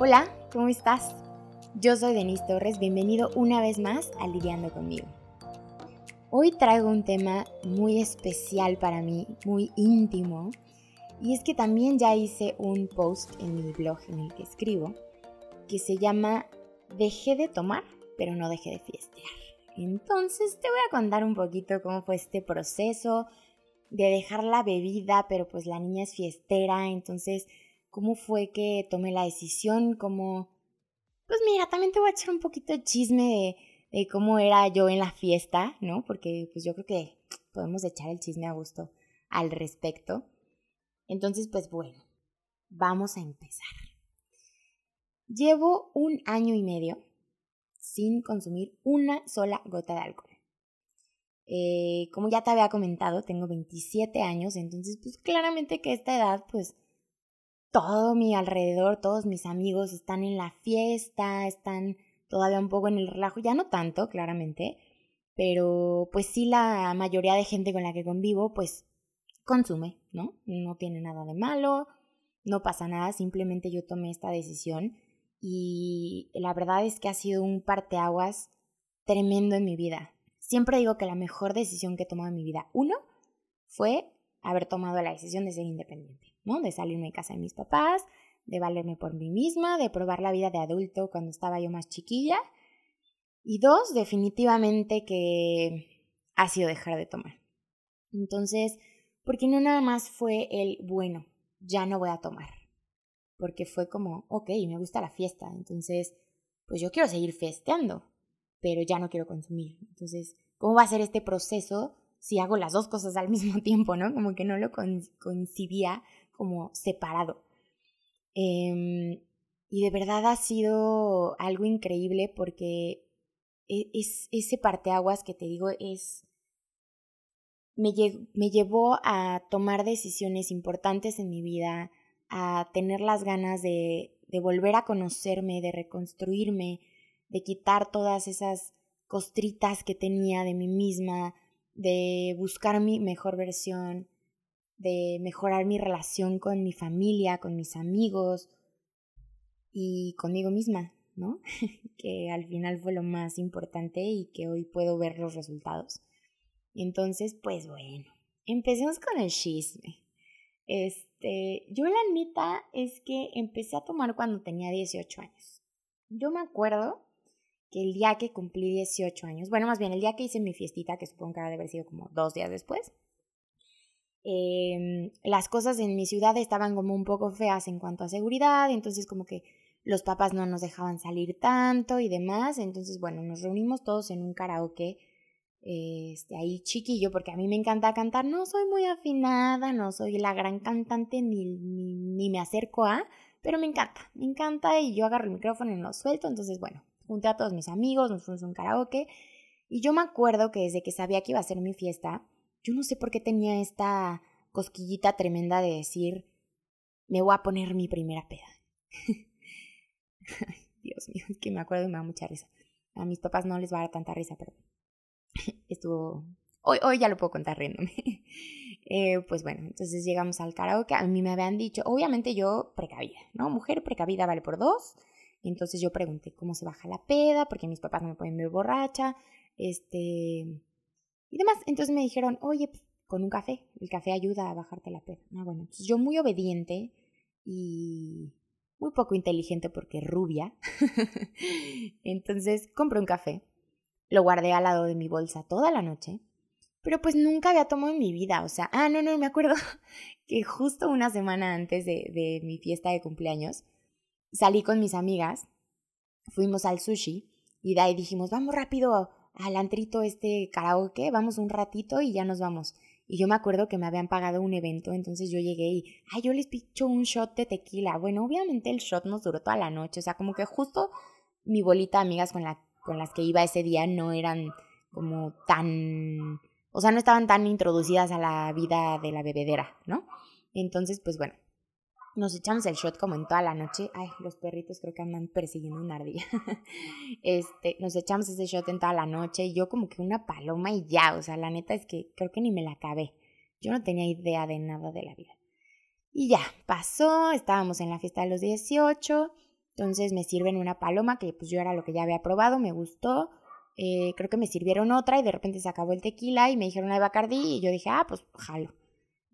Hola, ¿cómo estás? Yo soy Denise Torres, bienvenido una vez más a Lidiando conmigo. Hoy traigo un tema muy especial para mí, muy íntimo, y es que también ya hice un post en mi blog en el que escribo que se llama Dejé de tomar, pero no dejé de fiestear. Entonces te voy a contar un poquito cómo fue este proceso de dejar la bebida, pero pues la niña es fiestera, entonces cómo fue que tomé la decisión, cómo... Pues mira, también te voy a echar un poquito de chisme de, cómo era yo en la fiesta, ¿no? Porque pues yo creo que podemos echar el chisme a gusto al respecto. Entonces, pues bueno, vamos a empezar. Llevo un año y medio sin consumir una sola gota de alcohol. Eh, como ya te había comentado, tengo 27 años, entonces pues claramente que esta edad pues todo mi alrededor, todos mis amigos están en la fiesta, están todavía un poco en el relajo, ya no tanto, claramente, pero pues sí la mayoría de gente con la que convivo, pues consume, ¿no? No tiene nada de malo, no pasa nada, simplemente yo tomé esta decisión y la verdad es que ha sido un parteaguas tremendo en mi vida. Siempre digo que la mejor decisión que he tomado en mi vida, uno, fue haber tomado la decisión de ser independiente. De salirme de casa de mis papás, de valerme por mí misma, de probar la vida de adulto cuando estaba yo más chiquilla. Y dos, definitivamente que ha sido dejar de tomar. Entonces, porque no nada más fue el, bueno, ya no voy a tomar. Porque fue como, ok, me gusta la fiesta, entonces, pues yo quiero seguir festeando, pero ya no quiero consumir. Entonces, ¿cómo va a ser este proceso si hago las dos cosas al mismo tiempo, no? Como que no lo concibía como separado. Em, y de verdad ha sido algo increíble porque e, es, ese parteaguas que te digo es... Me, me llevó a tomar decisiones importantes en mi vida, a tener las ganas de volver a conocerme, de reconstruirme, de quitar todas esas costritas que tenía de mí misma, de buscar mi mejor versión, de mejorar mi relación con mi familia, con mis amigos y conmigo misma, ¿no? que al final fue lo más importante y que hoy puedo ver los resultados. Entonces, pues bueno, empecemos con el chisme. Este, yo la neta es que empecé a tomar cuando tenía 18 años. Yo me acuerdo que el día que cumplí 18 años, bueno, más bien el día que hice mi fiestita, que supongo que ha de haber sido como dos días después, Em, las cosas en mi ciudad estaban como un poco feas en cuanto a seguridad, entonces como que los papás no nos dejaban salir tanto y demás, entonces bueno, nos reunimos todos en un karaoke, este, ahí chiquillo, porque a mí me encanta cantar, no soy muy afinada, no soy la gran cantante ni, ni, ni me acerco a, pero me encanta, me encanta y yo agarro el micrófono y lo suelto, entonces bueno, junté a todos mis amigos, nos fuimos a un karaoke y yo me acuerdo que desde que sabía que iba a ser mi fiesta, yo no sé por qué tenía esta cosquillita tremenda de decir, me voy a poner mi primera peda. Dios mío, que me acuerdo y me da mucha risa. A mis papás no les va a dar tanta risa, pero estuvo... Hoy, hoy ya lo puedo contar riéndome. eh, pues bueno, entonces llegamos al karaoke. A mí me habían dicho, obviamente yo precavida, ¿no? Mujer precavida vale por dos. Entonces yo pregunté cómo se baja la peda, porque mis papás no me pueden ver borracha. Este, y demás. Entonces me dijeron, oye, pues, con un café, el café ayuda a bajarte la peda. Ah, bueno, entonces yo muy obediente y muy poco inteligente porque rubia. entonces compré un café, lo guardé al lado de mi bolsa toda la noche, pero pues nunca había tomado en mi vida. O sea, ah, no, no, me acuerdo que justo una semana antes de, de mi fiesta de cumpleaños salí con mis amigas, fuimos al sushi y de ahí dijimos, vamos rápido al antrito este karaoke, vamos un ratito y ya nos vamos. Y yo me acuerdo que me habían pagado un evento, entonces yo llegué y, ay, yo les picho un shot de tequila. Bueno, obviamente el shot nos duró toda la noche, o sea, como que justo mi bolita de amigas con, la, con las que iba ese día no eran como tan, o sea, no estaban tan introducidas a la vida de la bebedera, ¿no? Entonces, pues bueno, nos echamos el shot como en toda la noche. Ay, los perritos creo que andan persiguiendo una ardilla. este, nos echamos ese shot en toda la noche y yo como que una paloma y ya, o sea, la neta es que creo que ni me la acabé. Yo no tenía idea de nada de la vida. Y ya, pasó, estábamos en la fiesta de los 18, entonces me sirven una paloma que pues yo era lo que ya había probado, me gustó. Eh, creo que me sirvieron otra y de repente se acabó el tequila y me dijeron la de y yo dije, ah, pues jalo.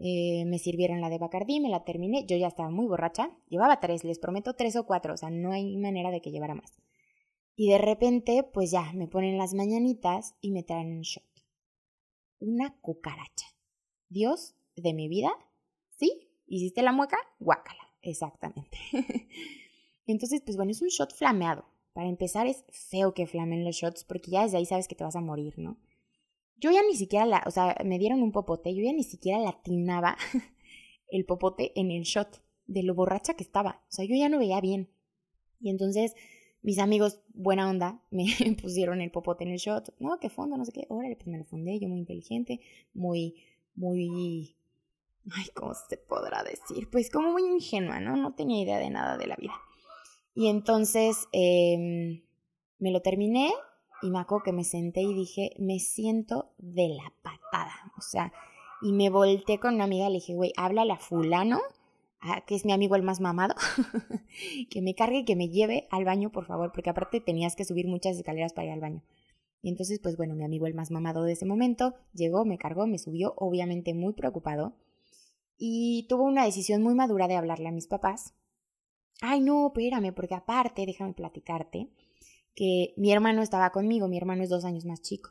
Eh, me sirvieron la de Bacardí, me la terminé, yo ya estaba muy borracha, llevaba tres, les prometo tres o cuatro, o sea, no hay manera de que llevara más. Y de repente, pues ya, me ponen las mañanitas y me traen un shot. Una cucaracha. Dios de mi vida, ¿sí? ¿Hiciste la mueca? Guácala, exactamente. Entonces, pues bueno, es un shot flameado. Para empezar, es feo que flamen los shots porque ya desde ahí sabes que te vas a morir, ¿no? Yo ya ni siquiera la, o sea, me dieron un popote, yo ya ni siquiera latinaba el popote en el shot de lo borracha que estaba. O sea, yo ya no veía bien. Y entonces mis amigos, buena onda, me pusieron el popote en el shot. No, qué fondo, no sé qué. Órale, pues me lo fundé, yo muy inteligente, muy, muy... Ay, ¿cómo se podrá decir? Pues como muy ingenua, ¿no? No tenía idea de nada de la vida. Y entonces em, me lo terminé y me acuerdo que me senté y dije, me siento de la patada. O sea, y me volteé con una amiga y le dije, güey, háblale a fulano, que es mi amigo el más mamado, que me cargue que me lleve al baño, por favor, porque aparte tenías que subir muchas escaleras para ir al baño. Y entonces, pues bueno, mi amigo el más mamado de ese momento llegó, me cargó, me subió, obviamente muy preocupado, y tuvo una decisión muy madura de hablarle a mis papás. Ay, no, espérame, porque aparte, déjame platicarte, que mi hermano estaba conmigo, mi hermano es dos años más chico.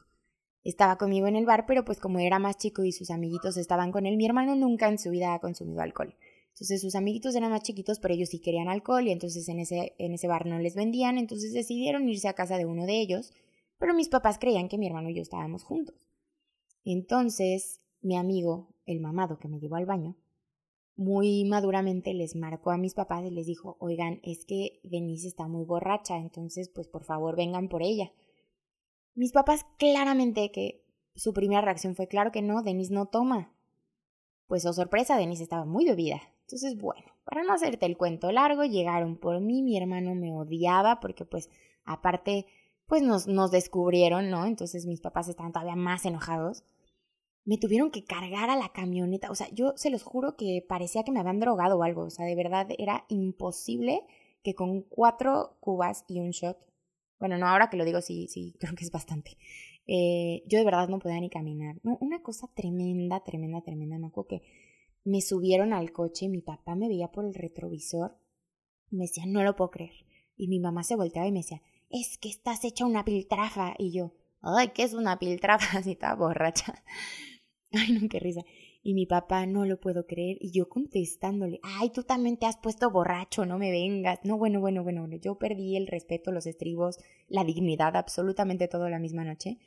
Estaba conmigo en el bar, pero pues como era más chico y sus amiguitos estaban con él, mi hermano nunca en su vida ha consumido alcohol. Entonces sus amiguitos eran más chiquitos, pero ellos sí querían alcohol y entonces en ese, en ese bar no les vendían, entonces decidieron irse a casa de uno de ellos, pero mis papás creían que mi hermano y yo estábamos juntos. Entonces mi amigo, el mamado que me llevó al baño, muy maduramente les marcó a mis papás y les dijo, oigan, es que Denise está muy borracha, entonces pues por favor vengan por ella. Mis papás claramente que su primera reacción fue, claro que no, Denise no toma. Pues oh sorpresa, Denise estaba muy bebida. Entonces, bueno, para no hacerte el cuento largo, llegaron por mí, mi hermano me odiaba porque pues aparte pues nos, nos descubrieron, ¿no? Entonces mis papás estaban todavía más enojados me tuvieron que cargar a la camioneta. O sea, yo se los juro que parecía que me habían drogado o algo. O sea, de verdad era imposible que con cuatro cubas y un shot, bueno, no, ahora que lo digo, sí, sí, creo que es bastante. Eh, yo de verdad no podía ni caminar. No, una cosa tremenda, tremenda, tremenda. Me acuerdo que me subieron al coche y mi papá me veía por el retrovisor. Me decía, no lo puedo creer. Y mi mamá se volteaba y me decía, es que estás hecha una piltrafa. Y yo, ay, ¿qué es una piltrafa? Así estaba borracha. Ay, no, qué risa. Y mi papá, no lo puedo creer. Y yo contestándole, ay, tú también te has puesto borracho, no me vengas. No, bueno, bueno, bueno, yo perdí el respeto, los estribos, la dignidad, absolutamente todo la misma noche.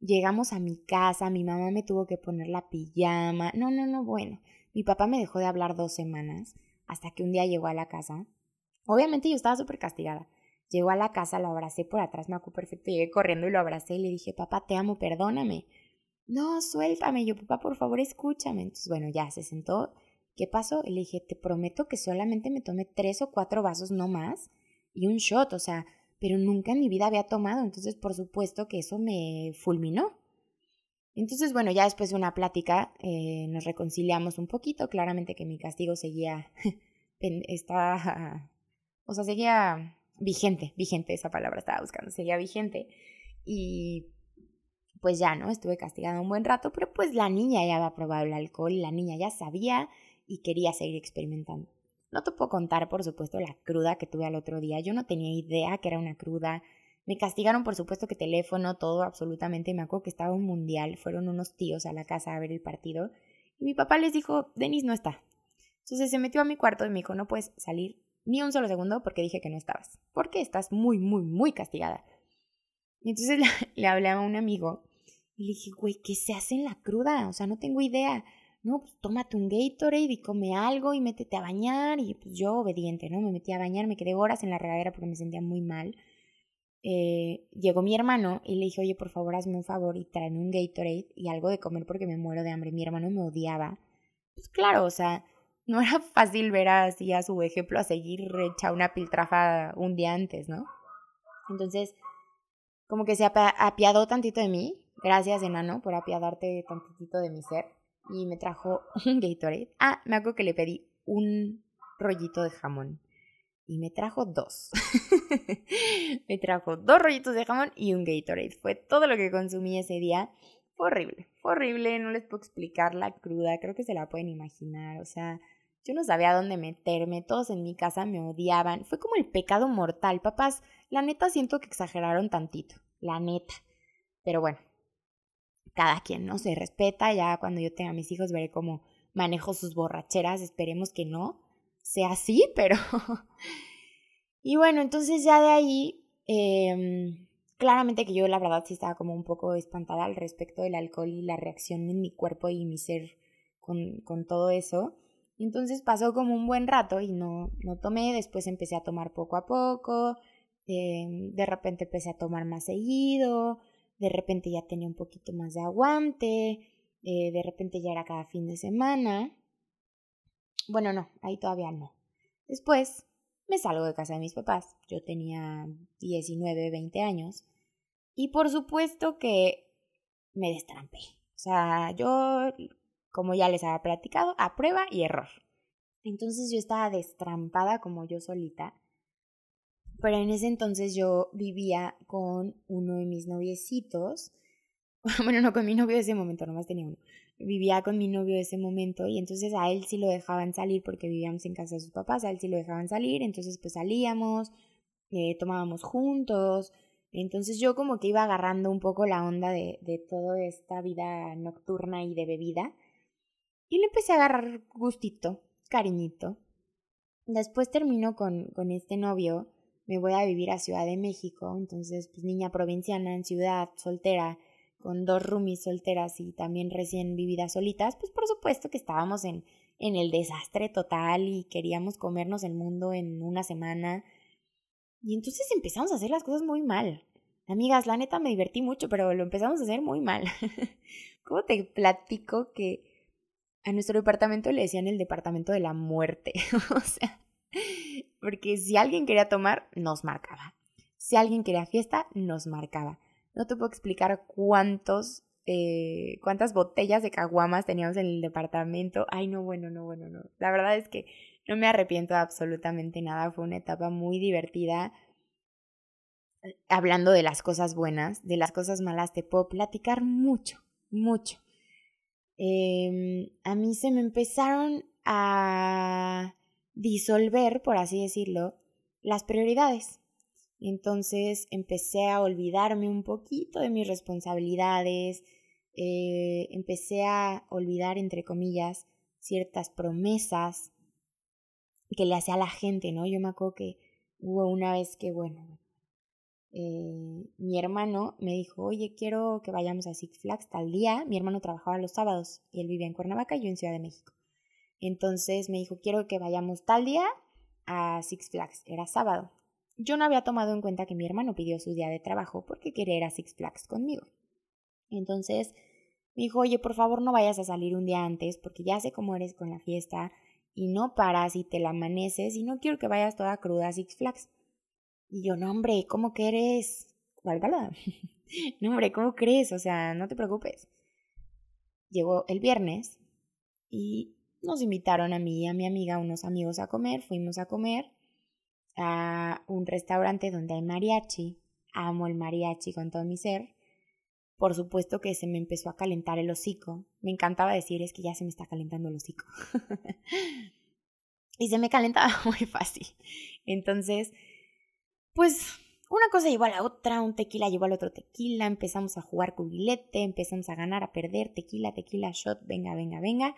Llegamos a mi casa, mi mamá me tuvo que poner la pijama. No, no, no, bueno. Mi papá me dejó de hablar dos semanas, hasta que un día llegó a la casa. Obviamente yo estaba súper castigada. Llegó a la casa, lo abracé por atrás, me acuerdo perfecto, llegué corriendo y lo abracé y le dije, papá, te amo, perdóname no, suéltame, yo, papá, por favor, escúchame. Entonces, bueno, ya se sentó. ¿Qué pasó? le dije, te prometo que solamente me tomé tres o cuatro vasos, no más, y un shot, o sea, pero nunca en mi vida había tomado, entonces por supuesto que eso me fulminó. Entonces, bueno, ya después de una plática eh, nos reconciliamos un poquito, claramente que mi castigo seguía, estaba, o sea, seguía vigente, vigente, esa palabra estaba buscando, seguía vigente. Y pues ya, ¿no? Estuve castigada un buen rato, pero pues la niña ya había probado el alcohol y la niña ya sabía y quería seguir experimentando. No te puedo contar, por supuesto, la cruda que tuve al otro día. Yo no tenía idea que era una cruda. Me castigaron, por supuesto, que teléfono, todo, absolutamente. Me acuerdo que estaba un mundial. Fueron unos tíos a la casa a ver el partido. Y mi papá les dijo, Denis no está. Entonces se metió a mi cuarto y me dijo, no puedes salir ni un solo segundo porque dije que no estabas. Porque estás muy, muy, muy castigada. Y entonces le, le hablé a un amigo y le dije, güey, ¿qué se hace en la cruda? O sea, no tengo idea. No, pues tómate un Gatorade y come algo y métete a bañar. Y pues yo, obediente, ¿no? Me metí a bañar, me quedé horas en la regadera porque me sentía muy mal. Eh, llegó mi hermano y le dije, oye, por favor, hazme un favor y tráeme un Gatorade y algo de comer porque me muero de hambre. Mi hermano me odiaba. Pues claro, o sea, no era fácil ver así a su ejemplo a seguir hecha una piltrafa un día antes, ¿no? Entonces, como que se apiadó tantito de mí Gracias, enano, por apiadarte tantito de mi ser. Y me trajo un Gatorade. Ah, me acuerdo que le pedí un rollito de jamón. Y me trajo dos. me trajo dos rollitos de jamón y un Gatorade. Fue todo lo que consumí ese día. Fue horrible, fue horrible, no les puedo explicar la cruda, creo que se la pueden imaginar, o sea, yo no sabía dónde meterme, todos en mi casa me odiaban, fue como el pecado mortal, papás, la neta siento que exageraron tantito, la neta, pero bueno, cada quien, ¿no? Se respeta, ya cuando yo tenga mis hijos veré cómo manejo sus borracheras, esperemos que no sea así, pero... y bueno, entonces ya de ahí... Eh, claramente que yo la verdad sí estaba como un poco espantada al respecto del alcohol y la reacción en mi cuerpo y mi ser con, con todo eso. Entonces pasó como un buen rato y no, no tomé, después empecé a tomar poco a poco, em, de repente empecé a tomar más seguido, de repente ya tenía un poquito más de aguante, eh, de repente ya era cada fin de semana. Bueno, no, ahí todavía no. Después me salgo de casa de mis papás. Yo tenía 19, 20 años. Y por supuesto que me destrampé. O sea, yo, como ya les había platicado, a prueba y error. Entonces yo estaba destrampada como yo solita. Pero en ese entonces yo vivía con uno de mis noviecitos. Bueno, no con mi novio de ese momento, nomás tenía uno vivía con mi novio ese momento y entonces a él sí lo dejaban salir porque vivíamos en casa de sus papás, a él sí lo dejaban salir, entonces pues salíamos, eh, tomábamos juntos, entonces yo como que iba agarrando un poco la onda de, de toda esta vida nocturna y de bebida y le empecé a agarrar gustito, cariñito. Después termino con, con este novio, me voy a vivir a Ciudad de México, entonces pues niña provinciana en ciudad, soltera, con dos roomies solteras y también recién vividas solitas, pues por supuesto que estábamos en, en el desastre total y queríamos comernos el mundo en una semana. Y entonces empezamos a hacer las cosas muy mal. Amigas, la neta me divertí mucho, pero lo empezamos a hacer muy mal. ¿Cómo te platico que a nuestro departamento le decían el departamento de la muerte? o sea, porque si alguien quería tomar, nos marcaba. Si alguien quería fiesta, nos marcaba. No te puedo explicar cuántos, eh, cuántas botellas de caguamas teníamos en el departamento. Ay, no, bueno, no, bueno, no. La verdad es que no me arrepiento de absolutamente nada. Fue una etapa muy divertida. Hablando de las cosas buenas, de las cosas malas, te puedo platicar mucho, mucho. Em, a mí se me empezaron a disolver, por así decirlo, las prioridades. Entonces empecé a olvidarme un poquito de mis responsabilidades, eh, empecé a olvidar, entre comillas, ciertas promesas que le hacía a la gente, ¿no? Yo me acuerdo que hubo una vez que, bueno, eh, mi hermano me dijo, oye, quiero que vayamos a Six Flags tal día. Mi hermano trabajaba los sábados y él vivía en Cuernavaca y yo en Ciudad de México. Entonces me dijo, quiero que vayamos tal día a Six Flags. Era sábado. Yo no había tomado en cuenta que mi hermano pidió su día de trabajo porque quería ir a Six Flags conmigo. Entonces me dijo, oye, por favor no vayas a salir un día antes porque ya sé cómo eres con la fiesta y no paras y te la amaneces y no quiero que vayas toda cruda a Six Flags. Y yo, no, hombre, ¿cómo que eres? Válgala. no, hombre, ¿cómo crees? O sea, no te preocupes. Llegó el viernes y nos invitaron a mí y a mi amiga, unos amigos, a comer. Fuimos a comer a un restaurante donde hay mariachi. Amo el mariachi con todo mi ser. Por supuesto que se me empezó a calentar el hocico. Me encantaba decir es que ya se me está calentando el hocico. y se me calentaba muy fácil. Entonces, pues una cosa llevó a la otra, un tequila llevó al otro tequila, empezamos a jugar cubilete, empezamos a ganar, a perder, tequila, tequila, shot, venga, venga, venga.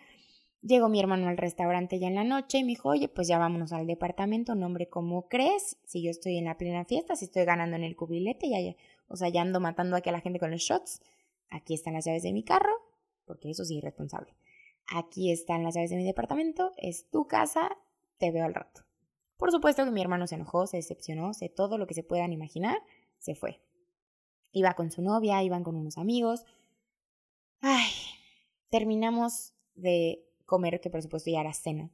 Llegó mi hermano al restaurante ya en la noche y me dijo, oye, pues ya vámonos al departamento, nombre, ¿cómo crees? Si yo estoy en la plena fiesta, si estoy ganando en el cubilete, ya, ya, o sea, ya ando matando aquí a la gente con los shots. Aquí están las llaves de mi carro, porque eso es irresponsable. Aquí están las llaves de mi departamento, es tu casa, te veo al rato. Por supuesto que mi hermano se enojó, se decepcionó, sé todo lo que se puedan imaginar, se fue. Iba con su novia, iban con unos amigos. Ay, terminamos de comer, que por supuesto ya era cena.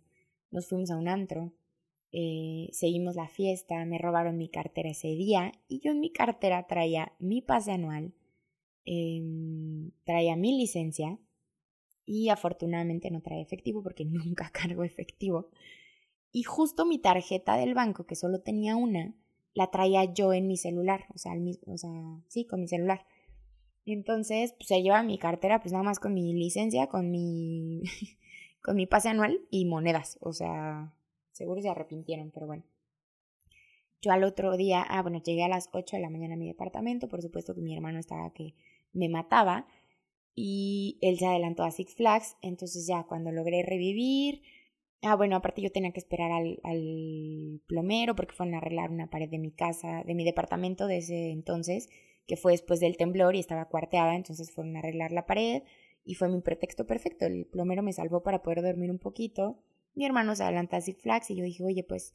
Nos fuimos a un antro, eh, seguimos la fiesta, me robaron mi cartera ese día y yo en mi cartera traía mi pase anual, em, traía mi licencia y afortunadamente no trae efectivo porque nunca cargo efectivo. Y justo mi tarjeta del banco, que solo tenía una, la traía yo en mi celular, o sea, o sea sí, con mi celular. Entonces, pues se lleva mi cartera, pues nada más con mi licencia, con mi, con mi pase anual y monedas. O sea, seguro se arrepintieron, pero bueno. Yo al otro día, ah, bueno, llegué a las 8 de la mañana a mi departamento, por supuesto que mi hermano estaba que me mataba y él se adelantó a Six Flags, entonces ya cuando logré revivir, ah, bueno, aparte yo tenía que esperar al, plomero porque fueron a arreglar una pared de mi casa, de mi departamento de ese entonces, que fue después del temblor y estaba cuarteada, entonces fueron a arreglar la pared y fue mi pretexto perfecto. El plomero me salvó para poder dormir un poquito. Mi hermano se adelanta a Six Flags y yo dije, oye, pues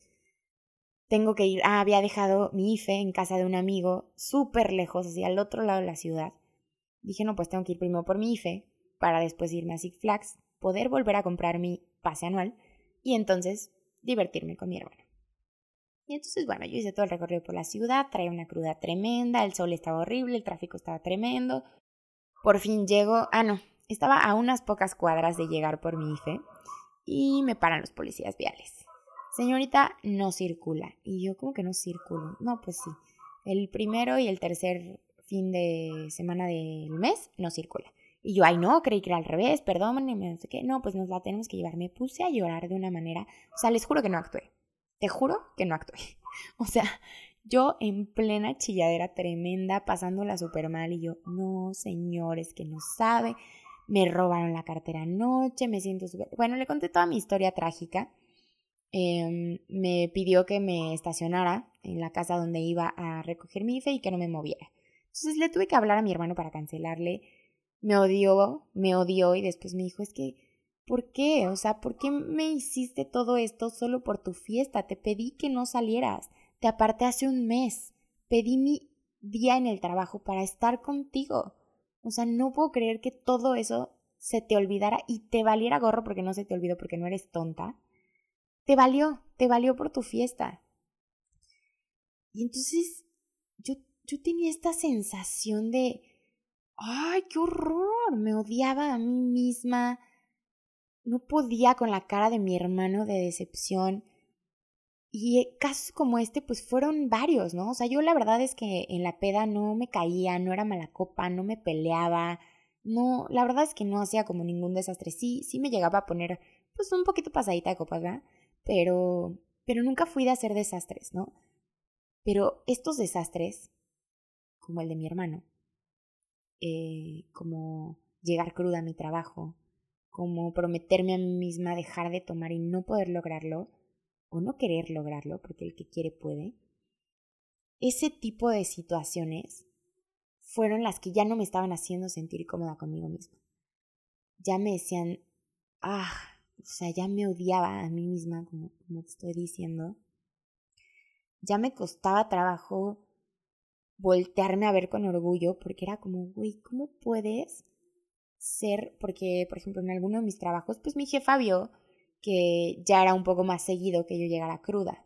tengo que ir. Ah, había dejado mi IFE en casa de un amigo súper lejos, así al otro lado de la ciudad. Dije, no, pues tengo que ir primero por mi IFE para después irme a Six Flags, poder volver a comprar mi pase anual y entonces divertirme con mi hermano. Y entonces, bueno, yo hice todo el recorrido por la ciudad, traía una cruda tremenda, el sol estaba horrible, el tráfico estaba tremendo. Por fin llego, ah, no, estaba a unas pocas cuadras de llegar por mi IFE y me paran los policías viales. Señorita, no circula. Y yo, ¿cómo que no circulo? No, pues sí. El primero y el tercer fin de semana del mes no circula. Y yo, ay, no, creí que era al revés, perdónenme, no sé qué. No, pues nos la tenemos que llevar. Me puse a llorar de una manera. O sea, les juro que no actué. Te juro que no actué. O sea, yo en plena chilladera tremenda, pasándola súper mal, y yo, no, señores, que no sabe, me robaron la cartera anoche, me siento súper. Bueno, le conté toda mi historia trágica. Em, me pidió que me estacionara en la casa donde iba a recoger mi IFE y que no me moviera. Entonces le tuve que hablar a mi hermano para cancelarle. Me odió, me odió y después me dijo, es que ¿Por qué? O sea, ¿por qué me hiciste todo esto solo por tu fiesta? Te pedí que no salieras. Te aparté hace un mes. Pedí mi día en el trabajo para estar contigo. O sea, no puedo creer que todo eso se te olvidara y te valiera gorro porque no se te olvidó porque no eres tonta. Te valió, te valió por tu fiesta. Y entonces yo, yo tenía esta sensación de, ay, qué horror, me odiaba a mí misma, no podía con la cara de mi hermano de decepción. Y casos como este, pues fueron varios, ¿no? O sea, yo la verdad es que en la peda no me caía, no era mala copa, no me peleaba, no, la verdad es que no hacía como ningún desastre. Sí, sí me llegaba a poner, pues un poquito pasadita de copas, ¿verdad? Pero, pero nunca fui de hacer desastres, ¿no? Pero estos desastres, como el de mi hermano, eh, como llegar cruda a mi trabajo, como prometerme a mí misma dejar de tomar y no poder lograrlo, o no querer lograrlo, porque el que quiere puede, ese tipo de situaciones fueron las que ya no me estaban haciendo sentir cómoda conmigo misma. Ya me decían, ah, o sea, ya me odiaba a mí misma, como, te estoy diciendo. Ya me costaba trabajo voltearme a ver con orgullo, porque era como, güey, ¿cómo puedes ser, porque por ejemplo en alguno de mis trabajos, pues mi jefa vio que ya era un poco más seguido que yo llegara cruda.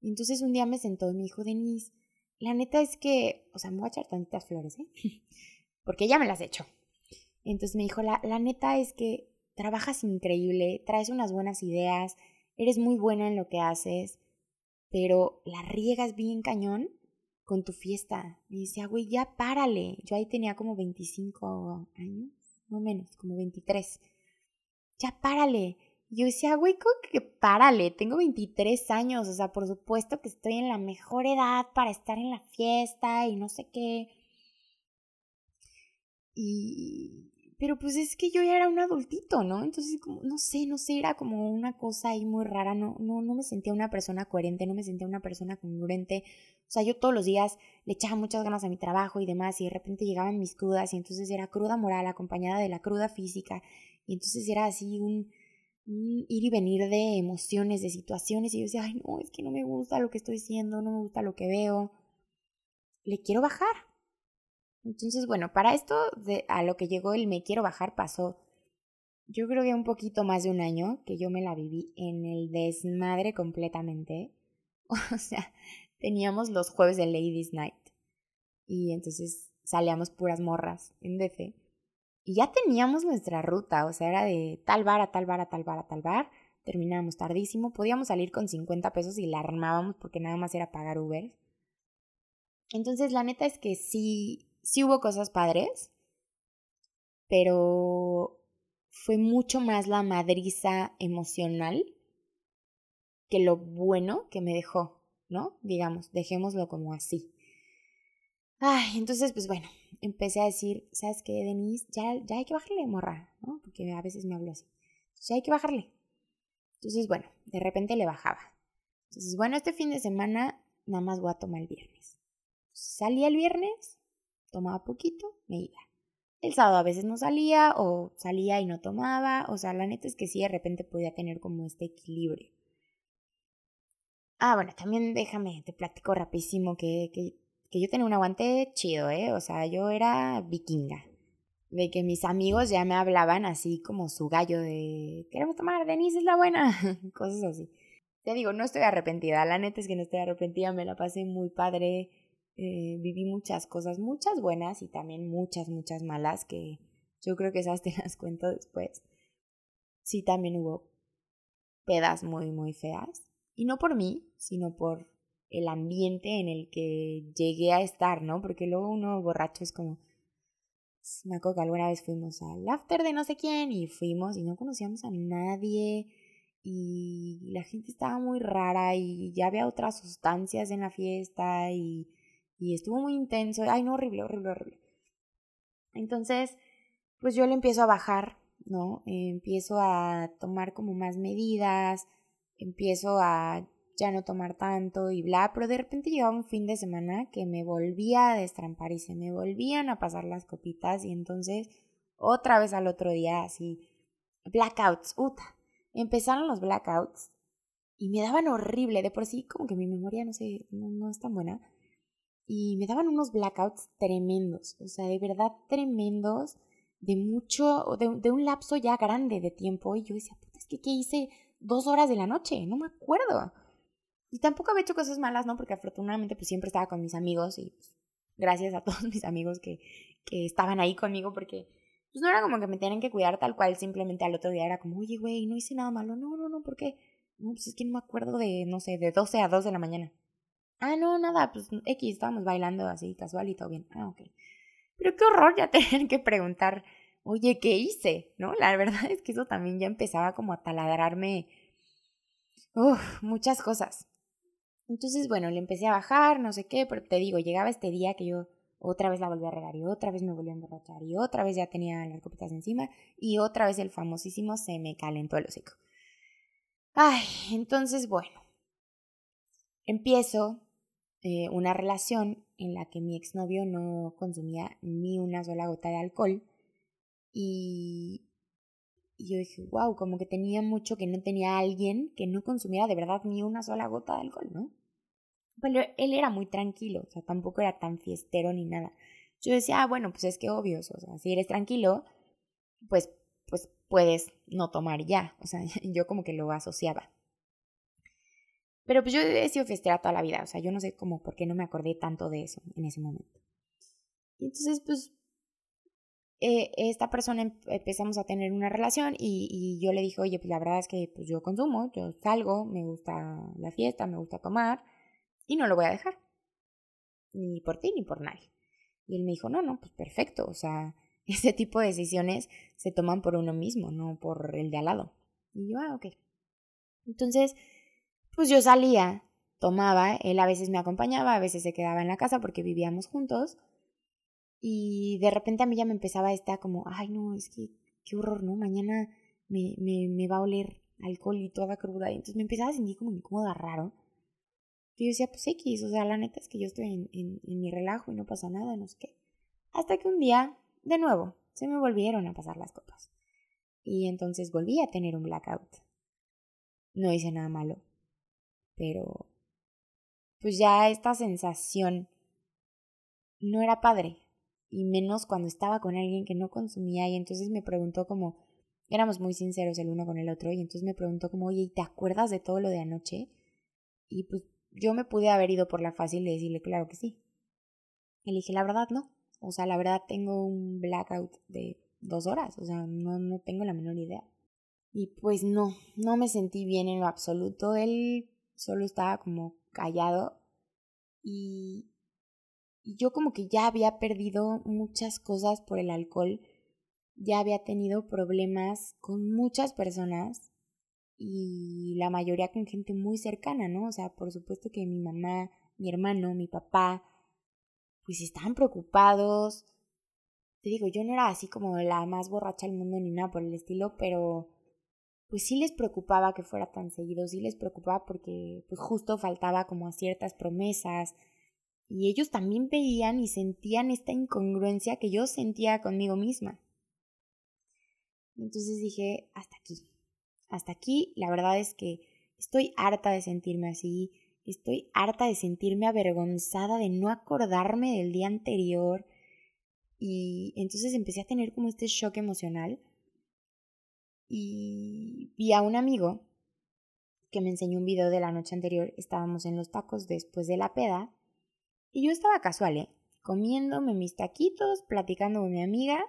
Entonces un día me sentó y me dijo, Denise, la neta es que, o sea, me voy a echar tantitas flores, ¿eh? porque ya me las he hecho. Entonces me dijo, la, la neta es que trabajas increíble, traes unas buenas ideas, eres muy buena en lo que haces, pero la riegas bien cañón con tu fiesta. Me decía, güey, ya párale. Yo ahí tenía como 25 años no menos, como 23. Ya párale. Yo decía, güey, ¿cómo que párale? Tengo 23 años, o sea, por supuesto que estoy en la mejor edad para estar en la fiesta y no sé qué. Y, pero pues es que yo ya era un adultito, ¿no? Entonces, como, no sé, no sé, era como una cosa ahí muy rara, no, no, no me sentía una persona coherente, no me sentía una persona congruente. O sea, yo todos los días le echaba muchas ganas a mi trabajo y demás, y de repente llegaban mis crudas, y entonces era cruda moral acompañada de la cruda física, y entonces era así un ir y venir de emociones, de situaciones, y yo decía, ay, no, es que no me gusta lo que estoy haciendo, no me gusta lo que veo, le quiero bajar, entonces, bueno, para esto, de, a lo que llegó el me quiero bajar, pasó yo creo que un poquito más de un año que yo me la viví en el desmadre completamente. O sea, teníamos los jueves de Ladies Night y entonces salíamos puras morras en DF Y ya teníamos nuestra ruta, o sea, era de tal bar a tal bar a tal bar a tal bar. Terminábamos tardísimo, podíamos salir con 50 pesos y la armábamos porque nada más era pagar Uber. Entonces, la neta es que sí, sí hubo cosas padres, pero fue mucho más la madriza emocional que lo bueno que me dejó, ¿no? Digamos, dejémoslo como así. Ay, entonces, pues bueno, empecé a decir, ¿sabes qué, Denise? Ya, ya hay que bajarle, morra, ¿no? Porque a veces me hablo así. Ya hay que bajarle. Entonces, bueno, de repente le bajaba. Entonces, bueno, este fin de semana nada más voy a tomar el viernes. Salía el viernes, tomaba poquito, me iba. El sábado a veces no salía o salía y no tomaba. O sea, la neta es que sí, de repente podía tener como este equilibrio. Ah, bueno, también déjame, te platico rapidísimo que, que, que yo tenía un aguante chido, ¿eh? O sea, yo era vikinga. De que mis amigos ya me hablaban así como su gallo de, queremos tomar, Denise es la buena, cosas así. Te digo, no estoy arrepentida, la neta es que no estoy arrepentida, me la pasé muy padre, eh, viví muchas cosas, muchas buenas y también muchas, muchas malas que yo creo que esas te las cuento después. Sí, también hubo pedas muy, muy feas. Y no por mí, sino por el ambiente en el que llegué a estar, ¿no? Porque luego uno borracho es como... Me acuerdo que alguna vez fuimos al after de no sé quién y fuimos y no conocíamos a nadie y la gente estaba muy rara y ya había otras sustancias en la fiesta y y estuvo muy intenso. Ay, no, horrible, horrible, horrible. Entonces, pues yo le empiezo a bajar, ¿no? empiezo a tomar como más medidas, empiezo a ya no tomar tanto y bla, pero de repente llegaba un fin de semana que me volvía a destrampar y se me volvían a pasar las copitas y entonces otra vez al otro día así, blackouts, uta, empezaron los blackouts y me daban horrible, de por sí como que mi memoria no sé, no, no es tan buena, y me daban unos blackouts tremendos, o sea, de verdad tremendos, de mucho, de, de un lapso ya grande de tiempo. Y yo decía, puta, es que ¿qué hice dos horas de la noche? No me acuerdo. Y tampoco había hecho cosas malas, ¿no? Porque afortunadamente pues siempre estaba con mis amigos y pues, gracias a todos mis amigos que, que estaban ahí conmigo porque pues no era como que me tenían que cuidar tal cual, simplemente al otro día era como, oye, güey, no hice nada malo. No, no, no, ¿por qué? No, pues es que no me acuerdo de, no sé, de 12 a 2 de la mañana. Ah, no, nada, pues X, estábamos bailando así, casual y todo bien. Ah, ok. Pero qué horror ya tener que preguntar, oye, ¿qué hice? ¿No? La verdad es que eso también ya empezaba como a taladrarme uf, muchas cosas. Entonces, bueno, le empecé a bajar, no sé qué, pero te digo, llegaba este día que yo otra vez la volví a regar y otra vez me volví a emborrachar y otra vez ya tenía las copitas encima y otra vez el famosísimo se me calentó el hocico. Ay, entonces, bueno, empiezo eh, una relación en la que mi exnovio no consumía ni una sola gota de alcohol y, yo dije, wow, como que tenía mucho que no tenía alguien que no consumiera de verdad ni una sola gota de alcohol, ¿no? Él era muy tranquilo, o sea, tampoco era tan fiestero ni nada. Yo decía, ah, bueno, pues es que obvio, o sea, si eres tranquilo, pues, pues puedes no tomar ya, o sea, yo como que lo asociaba. Pero pues yo he sido fiestera toda la vida, o sea, yo no sé cómo, por qué no me acordé tanto de eso en ese momento. Y entonces, pues, eh, esta persona em, empezamos a tener una relación y, y, yo le dije, oye, pues la verdad es que pues, yo consumo, yo salgo, me gusta la fiesta, me gusta tomar y no lo voy a dejar. Ni por ti ni por nadie. Y él me dijo, no, no, pues perfecto, o sea, ese tipo de decisiones se toman por uno mismo, no por el de al lado. Y yo, ah, ok. Entonces, pues yo salía, tomaba, él a veces me acompañaba, a veces se quedaba en la casa porque vivíamos juntos. Y de repente a mí ya me empezaba esta como, ay no, es que qué horror, ¿no? Mañana me, me, me va a oler alcohol y toda cruda. Y entonces me empezaba a sentir como incómoda, raro. Y yo decía, pues X, o sea, la neta es que yo estoy en, en, en mi relajo y no pasa nada, no sé qué. Hasta que un día, de nuevo, se me volvieron a pasar las copas. Y entonces volví a tener un blackout. No hice nada malo pero pues ya esta sensación no era padre y menos cuando estaba con alguien que no consumía y entonces me preguntó como éramos muy sinceros el uno con el otro y entonces me preguntó como oye ¿te acuerdas de todo lo de anoche? y pues yo me pude haber ido por la fácil de decirle claro que sí y le dije la verdad no o sea la verdad tengo un blackout de dos horas, o sea, no, no tengo la menor idea. Y pues no, no me sentí bien en lo absoluto. Él solo estaba como callado y, y yo como que ya había perdido muchas cosas por el alcohol, ya había tenido problemas con muchas personas y la mayoría con gente muy cercana, ¿no? O sea, por supuesto que mi mamá, mi hermano, mi papá, pues estaban preocupados. Te digo, yo no era así como la más borracha del mundo ni nada por el estilo, pero pues sí les preocupaba que fuera tan seguido, sí les preocupaba porque pues justo faltaba como a ciertas promesas y ellos también veían y sentían esta incongruencia que yo sentía conmigo misma. Entonces dije, hasta aquí, hasta aquí, la verdad es que estoy harta de sentirme así, estoy harta de sentirme avergonzada de no acordarme del día anterior y entonces empecé a tener como este shock emocional y vi a un amigo que me enseñó un video de la noche anterior. Estábamos en los tacos después de la peda y yo estaba casual, ¿eh? Comiéndome mis taquitos, platicando con mi amiga.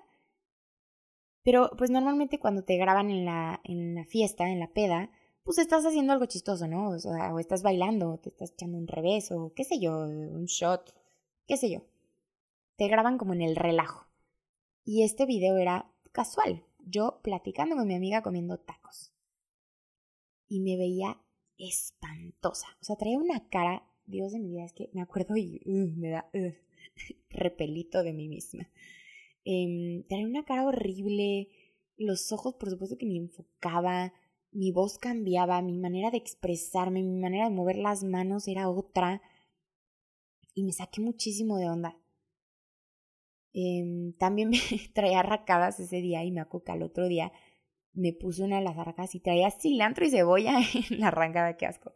Pero pues normalmente cuando te graban en la, en la fiesta, en la peda, pues estás haciendo algo chistoso, ¿no? O, sea, o estás bailando, o te estás echando un revés, o qué sé yo, un shot, qué sé yo. Te graban como en el relajo. Y este video era casual yo platicando con mi amiga comiendo tacos. Y me veía espantosa. O sea, traía una cara, Dios de mi vida, es que me acuerdo y uh, me da uh, repelito de mí misma. Eh, traía una cara horrible, los ojos por supuesto que me enfocaba, mi voz cambiaba, mi manera de expresarme, mi manera de mover las manos era otra. Y me saqué muchísimo de onda. Em, también me traía arracadas ese día y me acuerdo que al otro día me puse una de las arracadas y traía cilantro y cebolla en la arrancada, qué asco.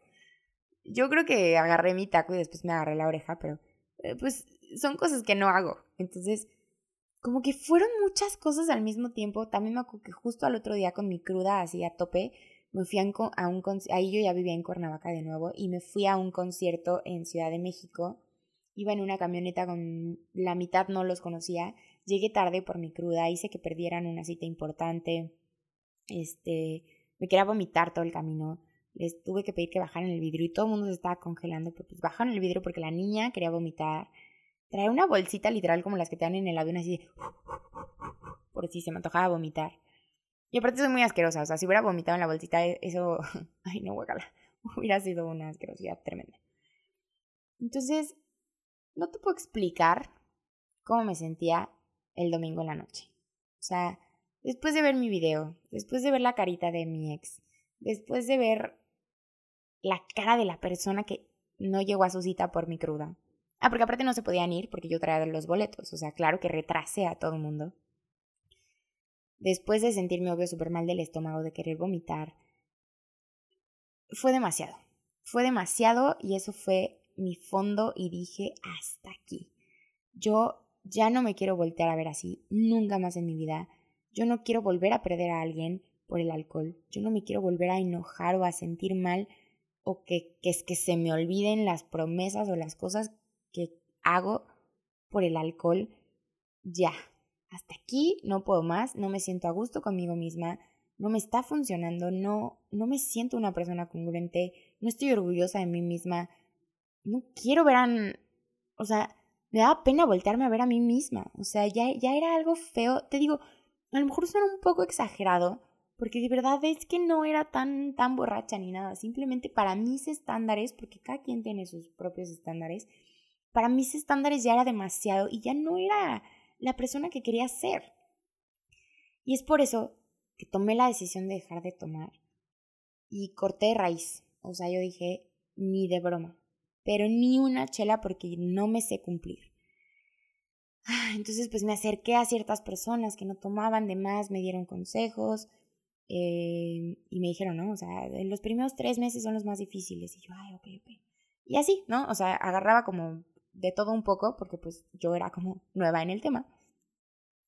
Yo creo que agarré mi taco y después me agarré la oreja, pero eh, pues son cosas que no hago. Entonces, como que fueron muchas cosas al mismo tiempo. También me acuerdo que justo al otro día con mi cruda así a tope, me fui a un, a ahí yo ya vivía en Cuernavaca de nuevo y me fui a un concierto en Ciudad de México Iba en una camioneta con la mitad no los conocía. Llegué tarde por mi cruda, hice que perdieran una cita importante. Este, me quería vomitar todo el camino. Les tuve que pedir que bajaran el vidrio y todo el mundo se estaba congelando, pero pues bajaron el vidrio porque la niña quería vomitar. Traía una bolsita literal como las que te dan en el avión así de... Por si se me antojaba vomitar. Y aparte soy muy asquerosa, o sea, si hubiera vomitado en la bolsita, e-, eso... Ay, no, guacala. Hubiera sido una asquerosidad tremenda. Entonces, no te puedo explicar cómo me sentía el domingo en la noche. O sea, después de ver mi video, después de ver la carita de mi ex, después de ver la cara de la persona que no llegó a su cita por mi cruda. Ah, porque aparte no se podían ir porque yo traía los boletos. O sea, claro que retrasé a todo el mundo. Después de sentirme obvio súper mal del estómago, de querer vomitar, fue demasiado. Fue demasiado y eso fue mi fondo y dije, hasta aquí. Yo ya no me quiero voltear a ver así, nunca más en mi vida. Yo no quiero volver a perder a alguien por el alcohol. Yo no me quiero volver a enojar o a sentir mal o que, que es que se me olviden las promesas o las cosas que hago por el alcohol. Ya, hasta aquí no puedo más, no me siento a gusto conmigo misma, no me está funcionando, no, no me siento una persona congruente, no estoy orgullosa de mí misma, no quiero ver a... O sea, me daba pena voltearme a ver a mí misma. O sea, ya, ya era algo feo. Te digo, a lo mejor suena un poco exagerado, porque de verdad es que no era tan, tan borracha ni nada. Simplemente para mis estándares, porque cada quien tiene sus propios estándares, para mis estándares ya era demasiado y ya no era la persona que quería ser. Y es por eso que tomé la decisión de dejar de tomar y corté de raíz. O sea, yo dije, ni de broma pero ni una chela porque no me sé cumplir. Ah, entonces pues me acerqué a ciertas personas que no tomaban de más, me dieron consejos eh, y me dijeron, no, o sea, los primeros tres meses son los más difíciles. Y yo, ay, ok, ok. Y así, ¿no? O sea, agarraba como de todo un poco porque pues yo era como nueva en el tema.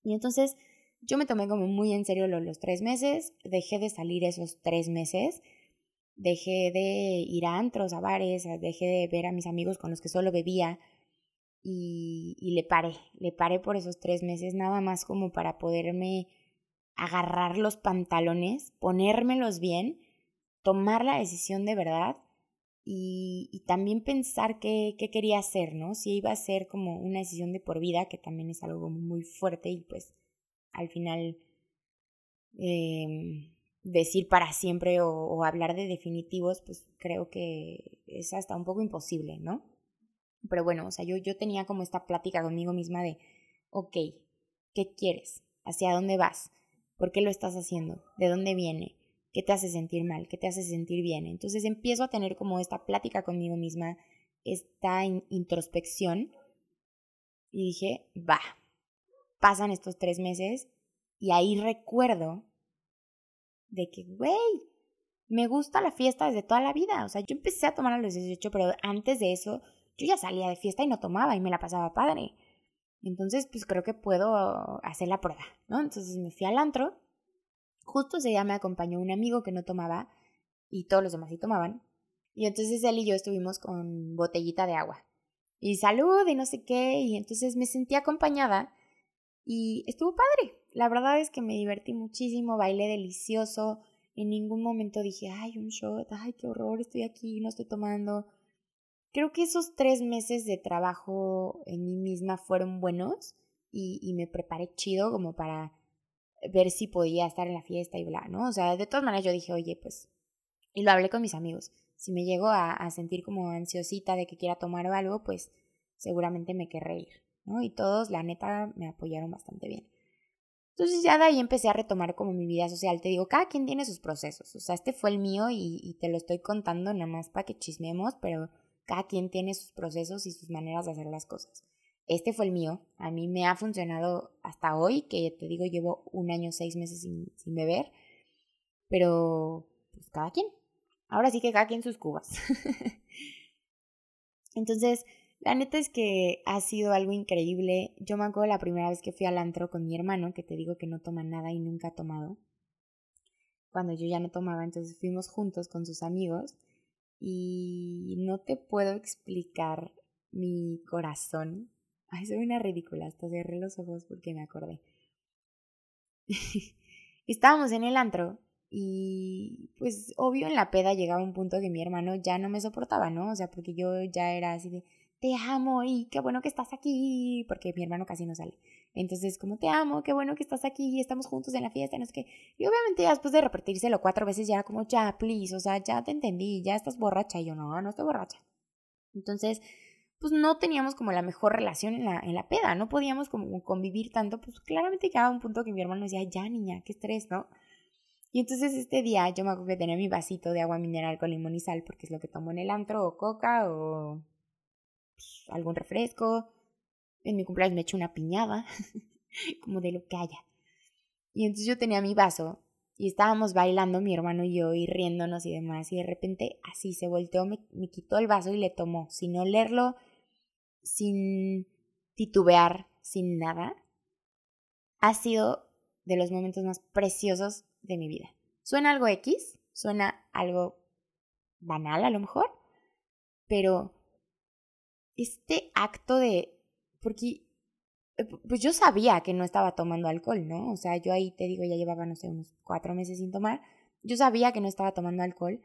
Y entonces yo me tomé como muy en serio los, tres meses, dejé de salir esos tres meses dejé de ir a antros, a bares, dejé de ver a mis amigos con los que solo bebía y, y le paré, le paré por esos tres meses nada más como para poderme agarrar los pantalones, ponérmelos bien, tomar la decisión de verdad y, también pensar qué, quería hacer, ¿no? Si iba a ser como una decisión de por vida, que también es algo muy fuerte y pues al final em, decir para siempre o, o, hablar de definitivos, pues creo que es hasta un poco imposible, ¿no? Pero bueno, o sea, yo, yo tenía como esta plática conmigo misma de, ok, ¿qué quieres? ¿Hacia dónde vas? ¿Por qué lo estás haciendo? ¿De dónde viene? ¿Qué te hace sentir mal? ¿Qué te hace sentir bien? Entonces empiezo a tener como esta plática conmigo misma, esta introspección y dije, va, pasan estos tres meses y ahí recuerdo de que, güey, me gusta la fiesta desde toda la vida. O sea, yo empecé a tomar a los 18, pero antes de eso yo ya salía de fiesta y no tomaba y me la pasaba padre. Entonces, pues creo que puedo hacer la prueba, ¿no? Entonces me fui al antro Justo ese día me acompañó un amigo que no tomaba y todos los demás sí tomaban. Y entonces él y yo estuvimos con botellita de agua. Y salud y no sé qué. Y entonces me sentí acompañada y estuvo padre. La verdad es que me divertí muchísimo, bailé delicioso. En ningún momento dije, ay, un shot, ay, qué horror, estoy aquí, no estoy tomando. Creo que esos tres meses de trabajo en mí misma fueron buenos y, y me preparé chido como para ver si podía estar en la fiesta y bla, ¿no? O sea, de todas maneras yo dije, oye, pues, y lo hablé con mis amigos, si me llego a, sentir como ansiosita de que quiera tomar o algo, pues seguramente me querré ir, ¿no? Y todos, la neta, me apoyaron bastante bien. Entonces ya de ahí empecé a retomar como mi vida social. Te digo, cada quien tiene sus procesos. O sea, este fue el mío y, y te lo estoy contando nada más para que chismemos, pero cada quien tiene sus procesos y sus maneras de hacer las cosas. Este fue el mío. A mí me ha funcionado hasta hoy, que te digo, llevo un año, seis meses sin, sin beber. Pero, pues cada quien. Ahora sí que cada quien sus cubas. Entonces, la neta es que ha sido algo increíble. Yo me acuerdo la primera vez que fui al antro con mi hermano, que te digo que no toma nada y nunca ha tomado. Cuando yo ya no tomaba, entonces fuimos juntos con sus amigos. Y no te puedo explicar mi corazón Ay, soy una ridícula, hasta cerré los ojos porque me acordé. Estábamos en el antro y pues obvio en la peda llegaba un punto que mi hermano ya no me soportaba, ¿no? O sea, porque yo ya era así de, te amo y qué bueno que estás aquí, porque mi hermano casi no sale. Entonces, como te amo, qué bueno que estás aquí, estamos juntos en la fiesta, no sé qué. Y obviamente ya después de repetírselo cuatro veces ya como, ya, please, o sea, ya te entendí, ya estás borracha. Y yo, no, no estoy borracha. Entonces, pues no teníamos como la mejor relación en la, en la peda, no podíamos como convivir tanto, pues claramente llegaba un punto que mi hermano decía, ya niña, qué estrés, ¿no? Y entonces este día yo me acuerdo que tenía mi vasito de agua mineral con limón y sal, porque es lo que tomo en el antro, o coca, o pues, algún refresco. En mi cumpleaños me eché una piñada, como de lo que haya. Y entonces yo tenía mi vaso y estábamos bailando mi hermano y yo y riéndonos y demás y de repente así se volteó, me, me quitó el vaso y le tomó, sin olerlo, sin titubear, sin nada, ha sido de los momentos más preciosos de mi vida. Suena algo X, suena algo banal a lo mejor, pero este acto de... Porque eh, pues yo sabía que no estaba tomando alcohol, ¿no? O sea, yo ahí te digo, ya llevaba, no sé, unos cuatro meses sin tomar. Yo sabía que no estaba tomando alcohol,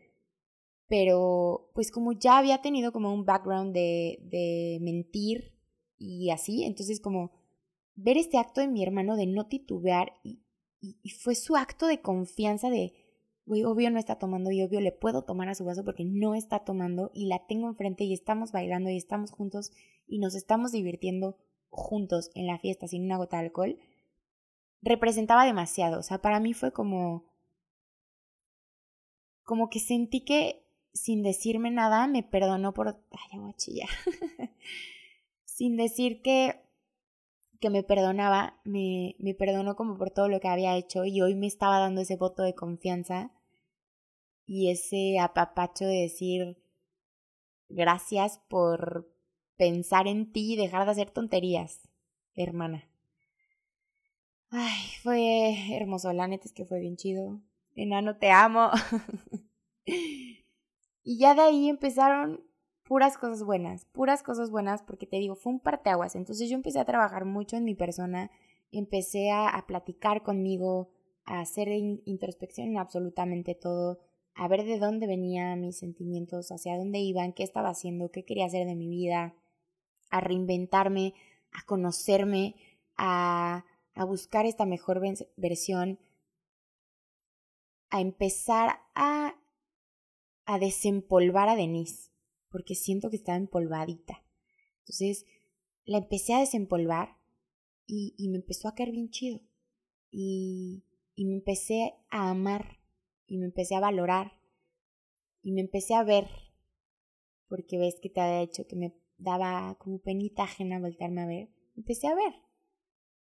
pero pues como ya había tenido como un background de, de mentir y así, entonces como ver este acto de mi hermano de no titubear y, fue su acto de confianza de, güey, obvio no está tomando y obvio le puedo tomar a su vaso porque no está tomando y la tengo enfrente y estamos bailando y estamos juntos y nos estamos divirtiendo juntos en la fiesta sin una gota de alcohol, representaba demasiado. O sea, para mí fue como... como que sentí que sin decirme nada, me perdonó por... Ay, voy sin decir que, que me perdonaba, me, me perdonó como por todo lo que había hecho y hoy me estaba dando ese voto de confianza y ese apapacho de decir gracias por pensar en ti y dejar de hacer tonterías, hermana. Ay, fue hermoso, la neta es que fue bien chido. Enano, te amo. Y ya de ahí empezaron puras cosas buenas, puras cosas buenas, porque te digo, fue un parteaguas. Entonces yo empecé a trabajar mucho en mi persona, empecé a, a platicar conmigo, a hacer introspección en absolutamente todo, a ver de dónde venían mis sentimientos, hacia dónde iban, qué estaba haciendo, qué quería hacer de mi vida, a reinventarme, a conocerme, a, a buscar esta mejor versión, a empezar a, a desempolvar a Denise, porque siento que estaba empolvadita. Entonces, la empecé a desempolvar y, y me empezó a caer bien chido. Y, y me empecé a amar y me empecé a valorar y me empecé a ver, porque ves que te había dicho que me daba como penita ajena voltearme a ver, empecé a ver.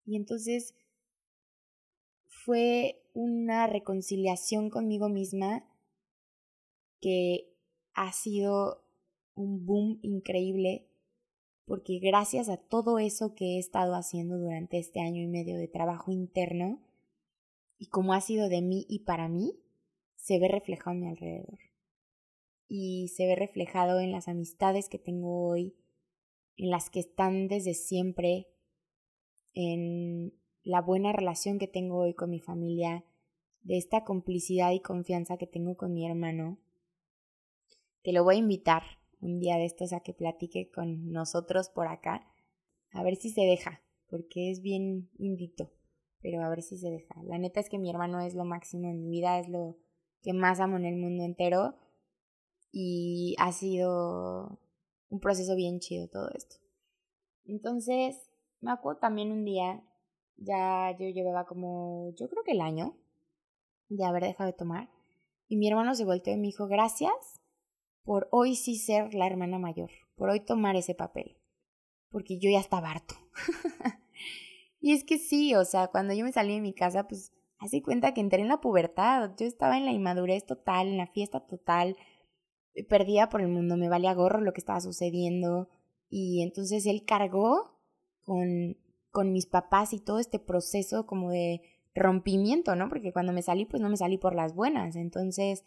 Y entonces fue una reconciliación conmigo misma que ha sido un boom increíble porque gracias a todo eso que he estado haciendo durante este año y medio de trabajo interno y como ha sido de mí y para mí, se ve reflejado en mi alrededor. Y se ve reflejado en las amistades que tengo hoy, en las que están desde siempre, en la buena relación que tengo hoy con mi familia, de esta complicidad y confianza que tengo con mi hermano. Te lo voy a invitar un día de estos a que platique con nosotros por acá, a ver si se deja, porque es bien indito, pero a ver si se deja. La neta es que mi hermano es lo máximo en mi vida, es lo que más amo en el mundo entero y ha sido un proceso bien chido todo esto. Entonces, me acuerdo también un día, ya yo llevaba como, yo creo que el año de haber dejado de tomar, y mi hermano se volteó y me dijo, gracias por hoy sí ser la hermana mayor, por hoy tomar ese papel, porque yo ya estaba harto. y es que sí, o sea, cuando yo me salí de mi casa, pues Hace cuenta que entré en la pubertad, yo estaba en la inmadurez total, en la fiesta total, eh, perdida por el mundo, me valía gorro lo que estaba sucediendo y entonces él cargó con, con mis papás y todo este proceso como de rompimiento, ¿no? Porque cuando me salí, pues no me salí por las buenas, entonces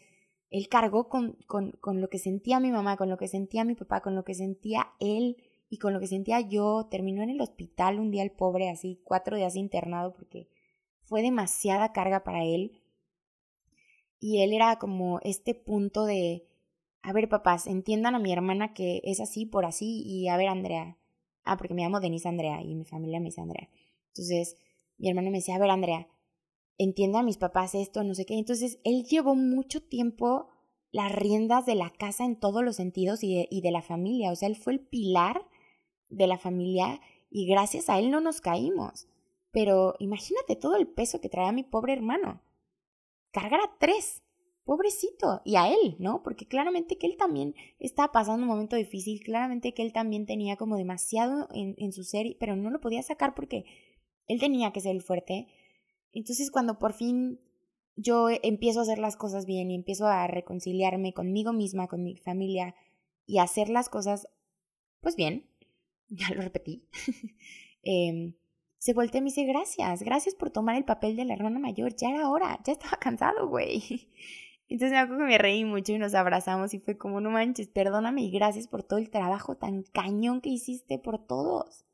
él cargó con, con, con lo que sentía mi mamá, con lo que sentía mi papá, con lo que sentía él y con lo que sentía yo, terminó en el hospital un día el pobre, así cuatro días internado porque fue demasiada carga para él. Y él era como este punto de, a ver papás, entiendan a mi hermana que es así por así y a ver Andrea. Ah, porque me llamo Denise Andrea y mi familia me dice Andrea. Entonces, mi hermano me decía, a ver Andrea, entienda a mis papás esto, no sé qué. Entonces, él llevó mucho tiempo las riendas de la casa en todos los sentidos y de, y de la familia. O sea, él fue el pilar de la familia y gracias a él no nos caímos. Pero imagínate todo el peso que traía mi pobre hermano. Cargar a tres. Pobrecito. Y a él, ¿no? Porque claramente que él también estaba pasando un momento difícil. Claramente que él también tenía como demasiado en, en su ser, pero no lo podía sacar porque él tenía que ser el fuerte. Entonces cuando por fin yo empiezo a hacer las cosas bien y empiezo a reconciliarme conmigo misma, con mi familia y a hacer las cosas, pues bien, ya lo repetí, eh, se volteó y me dice, gracias, gracias por tomar el papel de la hermana mayor, ya era hora, ya estaba cansado, güey. Entonces me acuerdo que me reí mucho y nos abrazamos y fue como, no manches, perdóname y gracias por todo el trabajo tan cañón que hiciste por todos.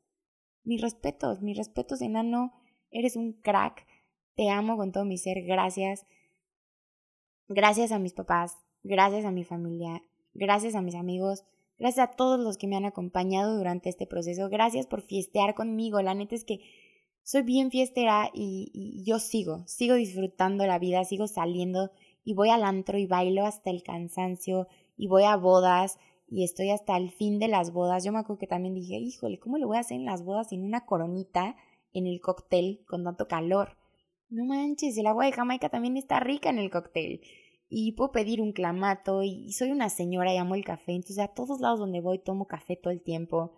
Mis respetos, mis respetos, enano, eres un crack, te amo con todo mi ser, gracias. Gracias a mis papás, gracias a mi familia, gracias a mis amigos, Gracias a todos los que me han acompañado durante este proceso. Gracias por fiestear conmigo. La neta es que soy bien fiestera y, yo sigo, sigo disfrutando la vida, sigo saliendo y voy al antro y bailo hasta el cansancio y voy a bodas y estoy hasta el fin de las bodas. Yo me acuerdo que también dije, híjole, ¿cómo le voy a hacer en las bodas sin una coronita en el cóctel con tanto calor? No manches, el agua de Jamaica también está rica en el cóctel y puedo pedir un clamato y, soy una señora y amo el café, entonces a todos lados donde voy tomo café todo el tiempo.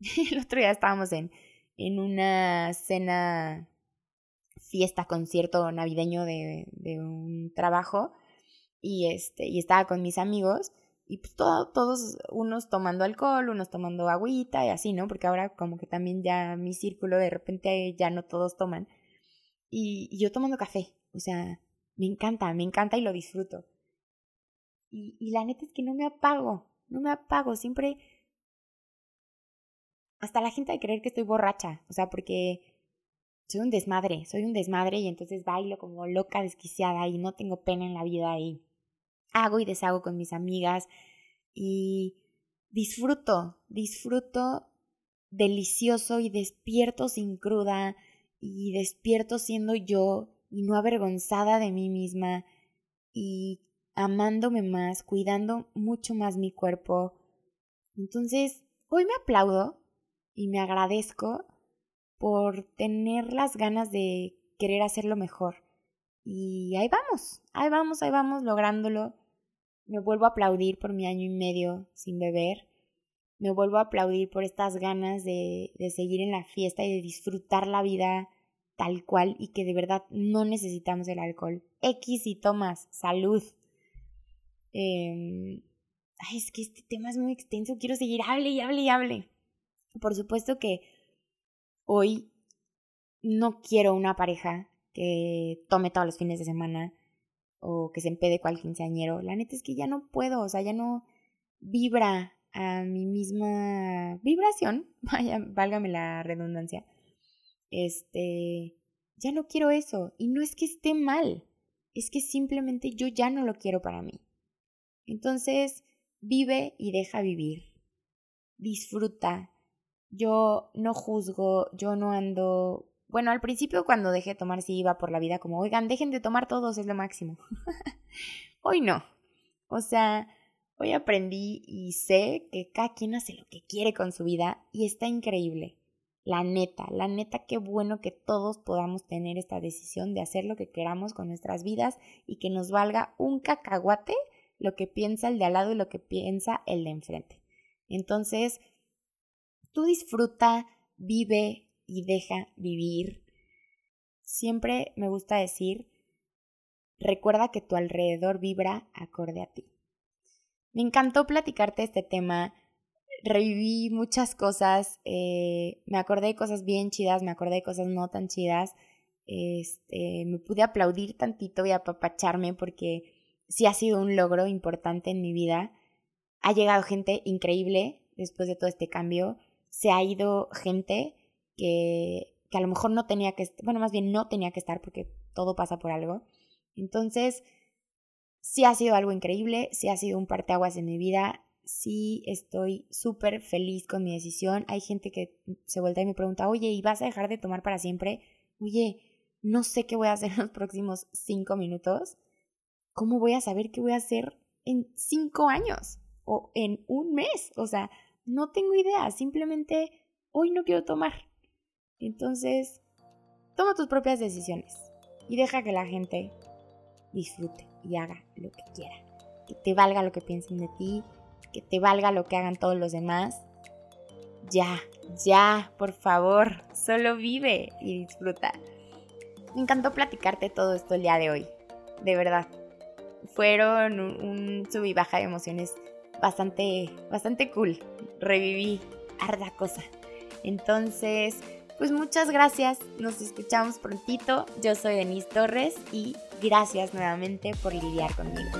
el otro día estábamos en, en una cena, fiesta, concierto navideño de, de un trabajo y, este, y estaba con mis amigos y pues todos unos tomando alcohol, unos tomando agüita y así, ¿no? Porque ahora como que también ya mi círculo de repente ya no todos toman. Y yo tomando café, o sea, me encanta, me encanta y lo disfruto. Y, y la neta es que no me apago, no me apago, siempre... Hasta la gente de creer que estoy borracha, o sea, porque soy un desmadre, soy un desmadre y entonces bailo como loca, desquiciada y no tengo pena en la vida y hago y deshago con mis amigas y disfruto, disfruto delicioso y despierto sin cruda y despierto siendo yo y no avergonzada de mí misma y amándome más, cuidando mucho más mi cuerpo. Entonces, hoy me aplaudo y me agradezco por tener las ganas de querer hacerlo mejor. Y ahí vamos, ahí vamos, ahí vamos lográndolo. Me vuelvo a aplaudir por mi año y medio sin beber. Me vuelvo a aplaudir por estas ganas de, de seguir en la fiesta y de disfrutar la vida tal cual y que de verdad no necesitamos el alcohol. X y tomas, salud. Em, ay, es que este tema es muy extenso, quiero seguir, hable y hable y hable. Por supuesto que hoy no quiero una pareja que tome todos los fines de semana o que se empede cual quinceañero. La neta es que ya no puedo, o sea, ya no vibra a mi misma vibración, vaya, válgame la redundancia. Este, ya no quiero eso. Y no es que esté mal, es que simplemente yo ya no lo quiero para mí. Entonces, vive y deja vivir. Disfruta, yo no juzgo, yo no ando... Bueno, al principio cuando dejé de tomar sí iba por la vida como, oigan, dejen de tomar todos, es lo máximo. hoy no. O sea, hoy aprendí y sé que cada quien hace lo que quiere con su vida y está increíble. La neta, la neta, qué bueno que todos podamos tener esta decisión de hacer lo que queramos con nuestras vidas y que nos valga un cacahuate lo que piensa el de al lado y lo que piensa el de enfrente. Entonces, Tú disfruta, vive y deja vivir. Siempre me gusta decir, recuerda que tu alrededor vibra acorde a ti. Me encantó platicarte este tema, reviví muchas cosas, eh, me acordé de cosas bien chidas, me acordé de cosas no tan chidas, este, me pude aplaudir tantito y apapacharme porque sí ha sido un logro importante en mi vida. Ha llegado gente increíble después de todo este cambio se ha ido gente que, que a lo mejor no tenía que, bueno, más bien no tenía que estar porque todo pasa por algo. Entonces, sí ha sido algo increíble, sí ha sido un parteaguas en mi vida, sí estoy súper feliz con mi decisión. Hay gente que se vuelve y me pregunta, oye, ¿y vas a dejar de tomar para siempre? Oye, no sé qué voy a hacer en los próximos cinco minutos. ¿Cómo voy a saber qué voy a hacer en cinco años o en un mes? O sea, no tengo idea, simplemente hoy no quiero tomar. Entonces, toma tus propias decisiones y deja que la gente disfrute y haga lo que quiera. Que te valga lo que piensen de ti, que te valga lo que hagan todos los demás. Ya, ya, por favor, solo vive y disfruta. Me encantó platicarte todo esto el día de hoy, de verdad. Fueron un, sub y baja de emociones bastante, bastante cool. Reviví harta cosa. Entonces, pues muchas gracias. Nos escuchamos prontito. Yo soy Denise Torres y gracias nuevamente por lidiar conmigo.